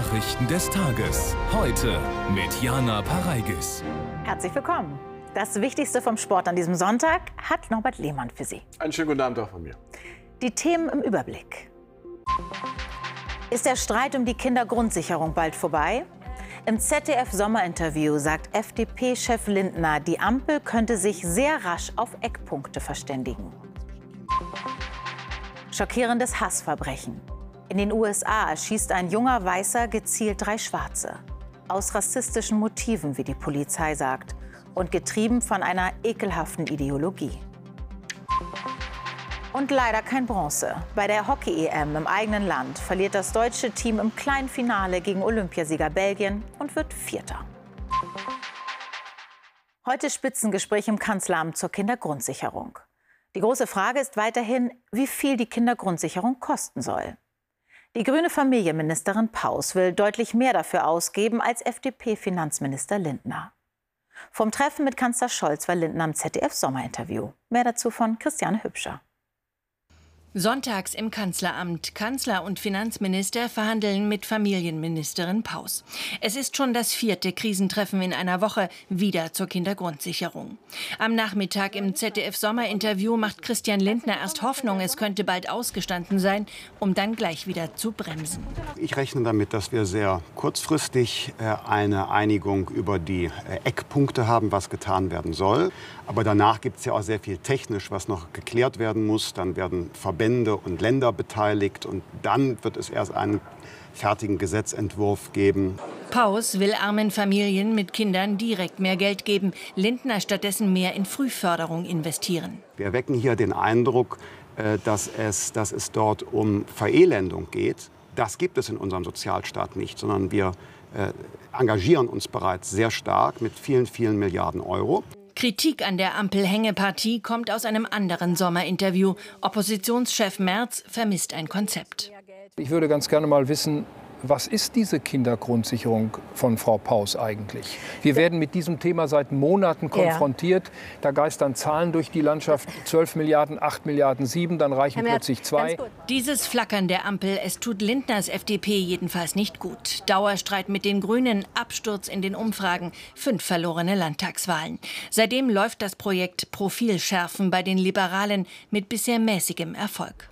Nachrichten des Tages. Heute mit Jana Pareigis. Herzlich willkommen. Das Wichtigste vom Sport an diesem Sonntag hat Norbert Lehmann für Sie. Einen schönen guten Abend auch von mir. Die Themen im Überblick. Ist der Streit um die Kindergrundsicherung bald vorbei? Im ZDF-Sommerinterview sagt FDP-Chef Lindner, die Ampel könnte sich sehr rasch auf Eckpunkte verständigen. Schockierendes Hassverbrechen. In den USA erschießt ein junger Weißer gezielt drei Schwarze. Aus rassistischen Motiven, wie die Polizei sagt, und getrieben von einer ekelhaften Ideologie. Und leider kein Bronze. Bei der Hockey-EM im eigenen Land verliert das deutsche Team im kleinen Finale gegen Olympiasieger Belgien und wird Vierter. Heute Spitzengespräch im Kanzleramt zur Kindergrundsicherung. Die große Frage ist weiterhin, wie viel die Kindergrundsicherung kosten soll. Die grüne Familienministerin Paus will deutlich mehr dafür ausgeben als FDP-Finanzminister Lindner. Vom Treffen mit Kanzler Scholz war Lindner im ZDF-Sommerinterview. Mehr dazu von Christiane Hübscher. Sonntags im Kanzleramt. Kanzler und Finanzminister verhandeln mit Familienministerin Paus. Es ist schon das vierte Krisentreffen in einer Woche wieder zur Kindergrundsicherung. Am Nachmittag im ZDF-Sommerinterview macht Christian Lindner erst Hoffnung, es könnte bald ausgestanden sein, um dann gleich wieder zu bremsen. Ich rechne damit, dass wir sehr kurzfristig äh, eine Einigung über die äh, Eckpunkte haben, was getan werden soll. Aber danach gibt es ja auch sehr viel technisch, was noch geklärt werden muss. Dann werden Verbände Verbände und Länder beteiligt. Und dann wird es erst einen fertigen Gesetzentwurf geben. Paus will armen Familien mit Kindern direkt mehr Geld geben, Lindner stattdessen mehr in Frühförderung investieren. Wir wecken hier den Eindruck, äh, dass es, dass es dort um Verelendung geht. Das gibt es in unserem Sozialstaat nicht, sondern wir äh, engagieren uns bereits sehr stark mit vielen, vielen Milliarden Euro. Kritik an der Ampel-Hängepartie kommt aus einem anderen Sommerinterview. Oppositionschef Merz vermisst ein Konzept. Ich würde ganz gerne mal wissen, was ist diese Kindergrundsicherung von Frau Paus eigentlich? Wir werden mit diesem Thema seit Monaten konfrontiert. Ja. Da geistern Zahlen durch die Landschaft. 12 Milliarden, 8 Milliarden, 7, dann reichen plötzlich zwei. Dieses Flackern der Ampel, es tut Lindners FDP jedenfalls nicht gut. Dauerstreit mit den Grünen, Absturz in den Umfragen, fünf verlorene Landtagswahlen. Seitdem läuft das Projekt Profilschärfen bei den Liberalen mit bisher mäßigem Erfolg.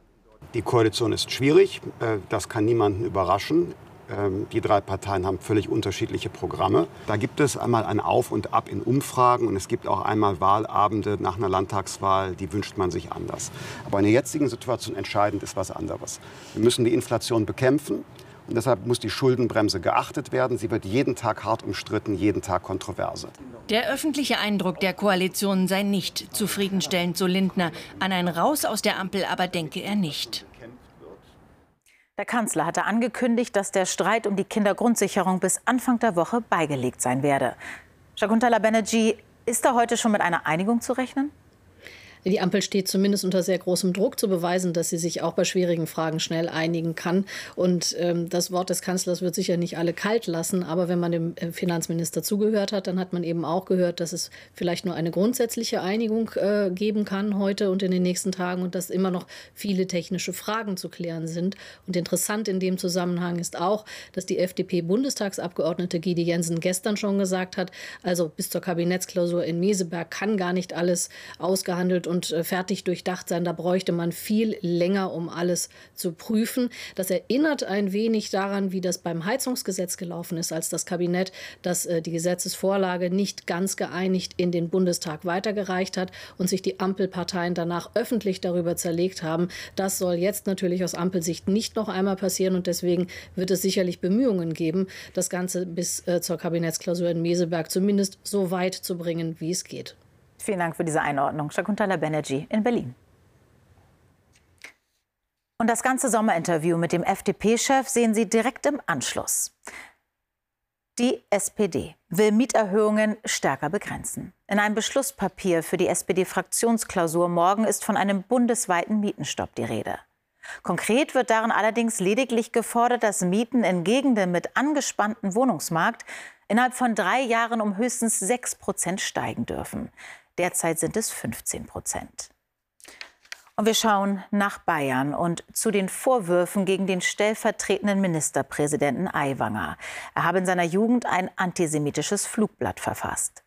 Die Koalition ist schwierig, äh, das kann niemanden überraschen. Ähm, die drei Parteien haben völlig unterschiedliche Programme. Da gibt es einmal ein Auf und Ab in Umfragen und es gibt auch einmal Wahlabende nach einer Landtagswahl, die wünscht man sich anders. Aber in der jetzigen Situation entscheidend ist was anderes. Wir müssen die Inflation bekämpfen. Und deshalb muss die Schuldenbremse geachtet werden. Sie wird jeden Tag hart umstritten, jeden Tag kontroverse. Der öffentliche Eindruck der Koalition sei nicht zufriedenstellend, so Lindner. An ein Raus aus der Ampel aber denke er nicht. Der Kanzler hatte angekündigt, dass der Streit um die Kindergrundsicherung bis Anfang der Woche beigelegt sein werde. Shakuntala Banerjee, ist da heute schon mit einer Einigung zu rechnen? Die Ampel steht zumindest unter sehr großem Druck zu beweisen, dass sie sich auch bei schwierigen Fragen schnell einigen kann. Und ähm, das Wort des Kanzlers wird sicher nicht alle kalt lassen. Aber wenn man dem äh, Finanzminister zugehört hat, dann hat man eben auch gehört, dass es vielleicht nur eine grundsätzliche Einigung äh, geben kann heute und in den nächsten Tagen und dass immer noch viele technische Fragen zu klären sind. Und interessant in dem Zusammenhang ist auch, dass die FDP-Bundestagsabgeordnete Gide Jensen gestern schon gesagt hat, also bis zur Kabinettsklausur in Meseberg kann gar nicht alles ausgehandelt und äh, fertig durchdacht sein. Da bräuchte man viel länger, um alles zu prüfen. Das erinnert ein wenig daran, wie das beim Heizungsgesetz gelaufen ist, als das Kabinett das äh, die Gesetzesvorlage nicht ganz geeinigt in den Bundestag weitergereicht hat und sich die Ampelparteien danach öffentlich darüber zerlegt haben. Das soll jetzt natürlich aus Ampelsicht nicht noch einmal passieren und deswegen wird es sicherlich Bemühungen geben, das Ganze bis äh, zur Kabinettsklausur in Meseberg zumindest so weit zu bringen, wie es geht. Vielen Dank für diese Einordnung. Shakuntala Banerjee in Berlin. Und das ganze Sommerinterview mit dem FDP-Chef sehen Sie direkt im Anschluss. Die SPD will Mieterhöhungen stärker begrenzen. In einem Beschlusspapier für die SPD-Fraktionsklausur morgen ist von einem bundesweiten Mietenstopp die Rede. Konkret wird darin allerdings lediglich gefordert, dass Mieten in Gegenden mit angespanntem Wohnungsmarkt innerhalb von drei Jahren um höchstens sechs Prozent steigen dürfen. Derzeit sind es 15 Prozent. Und wir schauen nach Bayern und zu den Vorwürfen gegen den stellvertretenden Ministerpräsidenten Aiwanger. Er habe in seiner Jugend ein antisemitisches Flugblatt verfasst.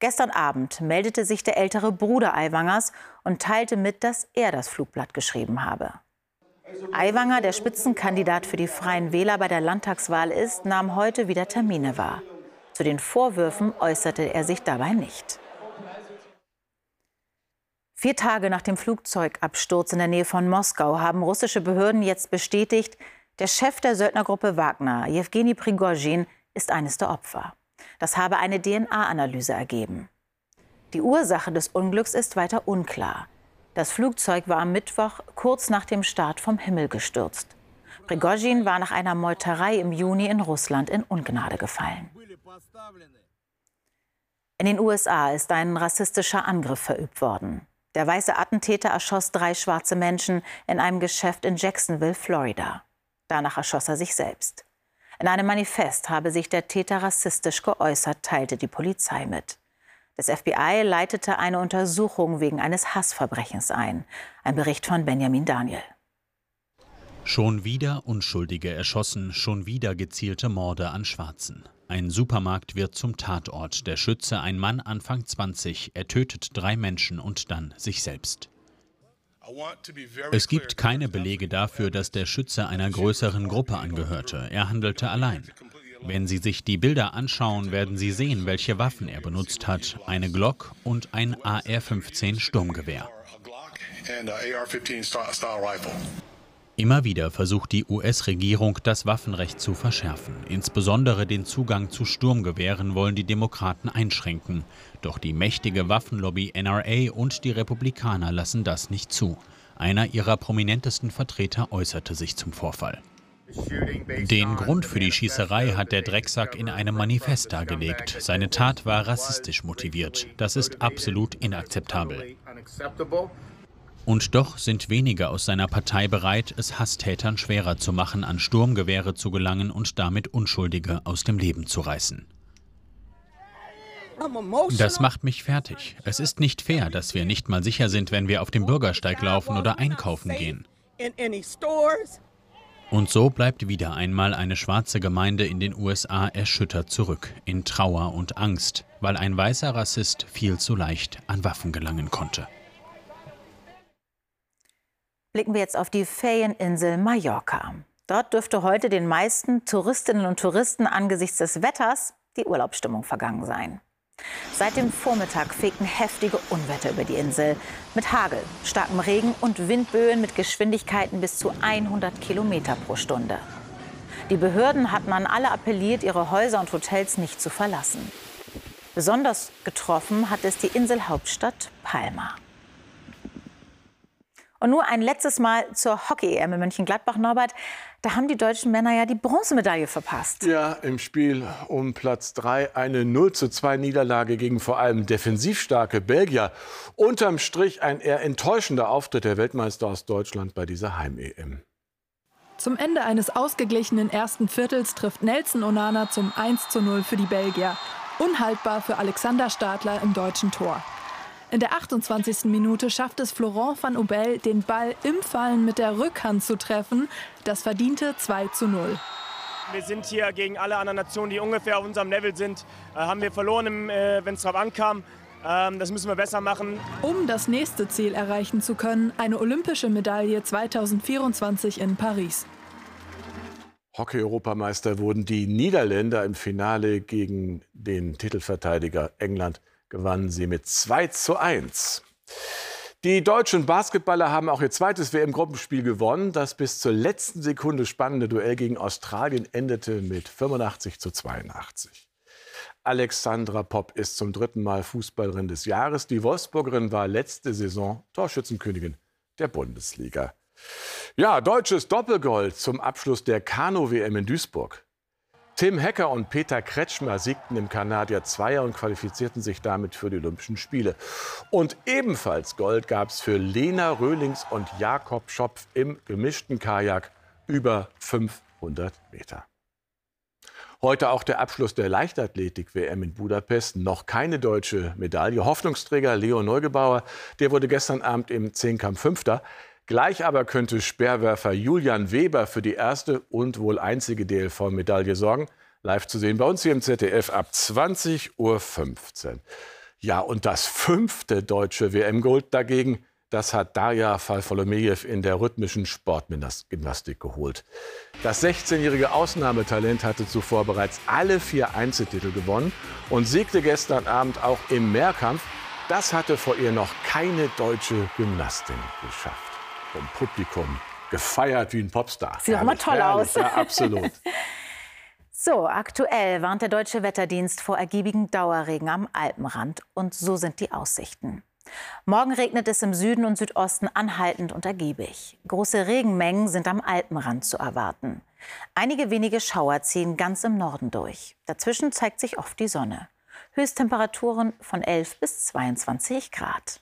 Gestern Abend meldete sich der ältere Bruder Aiwangers und teilte mit, dass er das Flugblatt geschrieben habe. Aiwanger, der Spitzenkandidat für die Freien Wähler bei der Landtagswahl ist, nahm heute wieder Termine wahr. Zu den Vorwürfen äußerte er sich dabei nicht. Vier Tage nach dem Flugzeugabsturz in der Nähe von Moskau haben russische Behörden jetzt bestätigt, der Chef der Söldnergruppe Wagner, Jewgeni Prigozhin, ist eines der Opfer. Das habe eine DNA-Analyse ergeben. Die Ursache des Unglücks ist weiter unklar. Das Flugzeug war am Mittwoch kurz nach dem Start vom Himmel gestürzt. Prigozhin war nach einer Meuterei im Juni in Russland in Ungnade gefallen. In den USA ist ein rassistischer Angriff verübt worden. Der weiße Attentäter erschoss drei schwarze Menschen in einem Geschäft in Jacksonville, Florida. Danach erschoss er sich selbst. In einem Manifest habe sich der Täter rassistisch geäußert, teilte die Polizei mit. Das FBI leitete eine Untersuchung wegen eines Hassverbrechens ein. Ein Bericht von Benjamin Daniel. Schon wieder Unschuldige erschossen, schon wieder gezielte Morde an Schwarzen. Ein Supermarkt wird zum Tatort. Der Schütze, ein Mann Anfang 20, er tötet drei Menschen und dann sich selbst. Es gibt keine Belege dafür, dass der Schütze einer größeren Gruppe angehörte. Er handelte allein. Wenn Sie sich die Bilder anschauen, werden Sie sehen, welche Waffen er benutzt hat. Eine Glock und ein AR-15 Sturmgewehr. Immer wieder versucht die US-Regierung, das Waffenrecht zu verschärfen. Insbesondere den Zugang zu Sturmgewehren wollen die Demokraten einschränken. Doch die mächtige Waffenlobby NRA und die Republikaner lassen das nicht zu. Einer ihrer prominentesten Vertreter äußerte sich zum Vorfall. Den Grund für die Schießerei hat der Drecksack in einem Manifest dargelegt. Seine Tat war rassistisch motiviert. Das ist absolut inakzeptabel. Und doch sind wenige aus seiner Partei bereit, es Hasstätern schwerer zu machen, an Sturmgewehre zu gelangen und damit Unschuldige aus dem Leben zu reißen. Das macht mich fertig. Es ist nicht fair, dass wir nicht mal sicher sind, wenn wir auf dem Bürgersteig laufen oder einkaufen gehen. Und so bleibt wieder einmal eine schwarze Gemeinde in den USA erschüttert zurück, in Trauer und Angst, weil ein weißer Rassist viel zu leicht an Waffen gelangen konnte blicken wir jetzt auf die Ferieninsel Mallorca. Dort dürfte heute den meisten Touristinnen und Touristen angesichts des Wetters die Urlaubsstimmung vergangen sein. Seit dem Vormittag fegten heftige Unwetter über die Insel mit Hagel, starkem Regen und Windböen mit Geschwindigkeiten bis zu 100 Kilometer pro Stunde. Die Behörden hatten an alle appelliert, ihre Häuser und Hotels nicht zu verlassen. Besonders getroffen hat es die Inselhauptstadt Palma. Und nur ein letztes Mal zur Hockey-EM in Mönchengladbach, Norbert. Da haben die deutschen Männer ja die Bronzemedaille verpasst. Ja, im Spiel um Platz 3 eine 0 zu 2 Niederlage gegen vor allem defensiv starke Belgier. Unterm Strich ein eher enttäuschender Auftritt der Weltmeister aus Deutschland bei dieser Heim-EM. Zum Ende eines ausgeglichenen ersten Viertels trifft Nelson Onana zum 1 zu 0 für die Belgier. Unhaltbar für Alexander Stadler im deutschen Tor. In der 28. Minute schafft es Florent van Ubel, den Ball im Fallen mit der Rückhand zu treffen. Das verdiente 2 zu 0. Wir sind hier gegen alle anderen Nationen, die ungefähr auf unserem Level sind. Äh, haben wir verloren, äh, wenn es darauf ankam. Ähm, das müssen wir besser machen. Um das nächste Ziel erreichen zu können, eine olympische Medaille 2024 in Paris. Hockey-Europameister wurden die Niederländer im Finale gegen den Titelverteidiger England gewannen sie mit 2 zu 1. Die deutschen Basketballer haben auch ihr zweites WM-Gruppenspiel gewonnen. Das bis zur letzten Sekunde spannende Duell gegen Australien endete mit 85 zu 82. Alexandra Popp ist zum dritten Mal Fußballerin des Jahres. Die Wolfsburgerin war letzte Saison Torschützenkönigin der Bundesliga. Ja, deutsches Doppelgold zum Abschluss der Kanu-WM in Duisburg. Tim Hecker und Peter Kretschmer siegten im Kanadier Zweier und qualifizierten sich damit für die Olympischen Spiele. Und ebenfalls Gold gab es für Lena Röhlings und Jakob Schopf im gemischten Kajak über 500 Meter. Heute auch der Abschluss der Leichtathletik-WM in Budapest. Noch keine deutsche Medaille. Hoffnungsträger Leo Neugebauer, der wurde gestern Abend im Zehnkampf Fünfter. Gleich aber könnte Speerwerfer Julian Weber für die erste und wohl einzige DLV-Medaille sorgen. Live zu sehen bei uns hier im ZDF ab 20.15 Uhr. Ja, und das fünfte deutsche WM-Gold dagegen, das hat Darja Falfolomejew in der rhythmischen Sportgymnastik geholt. Das 16-jährige Ausnahmetalent hatte zuvor bereits alle vier Einzeltitel gewonnen und siegte gestern Abend auch im Mehrkampf. Das hatte vor ihr noch keine deutsche Gymnastin geschafft. Vom Publikum gefeiert wie ein Popstar. Sieht auch mal toll herrlich, aus. Ja, absolut. So, aktuell warnt der Deutsche Wetterdienst vor ergiebigen Dauerregen am Alpenrand. Und so sind die Aussichten. Morgen regnet es im Süden und Südosten anhaltend und ergiebig. Große Regenmengen sind am Alpenrand zu erwarten. Einige wenige Schauer ziehen ganz im Norden durch. Dazwischen zeigt sich oft die Sonne. Höchsttemperaturen von 11 bis 22 Grad.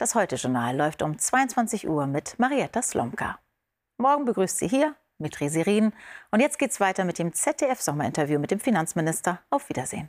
Das Heute-Journal läuft um 22 Uhr mit Marietta Slomka. Morgen begrüßt sie hier mit Resirin. Und jetzt geht's weiter mit dem ZDF-Sommerinterview mit dem Finanzminister. Auf Wiedersehen.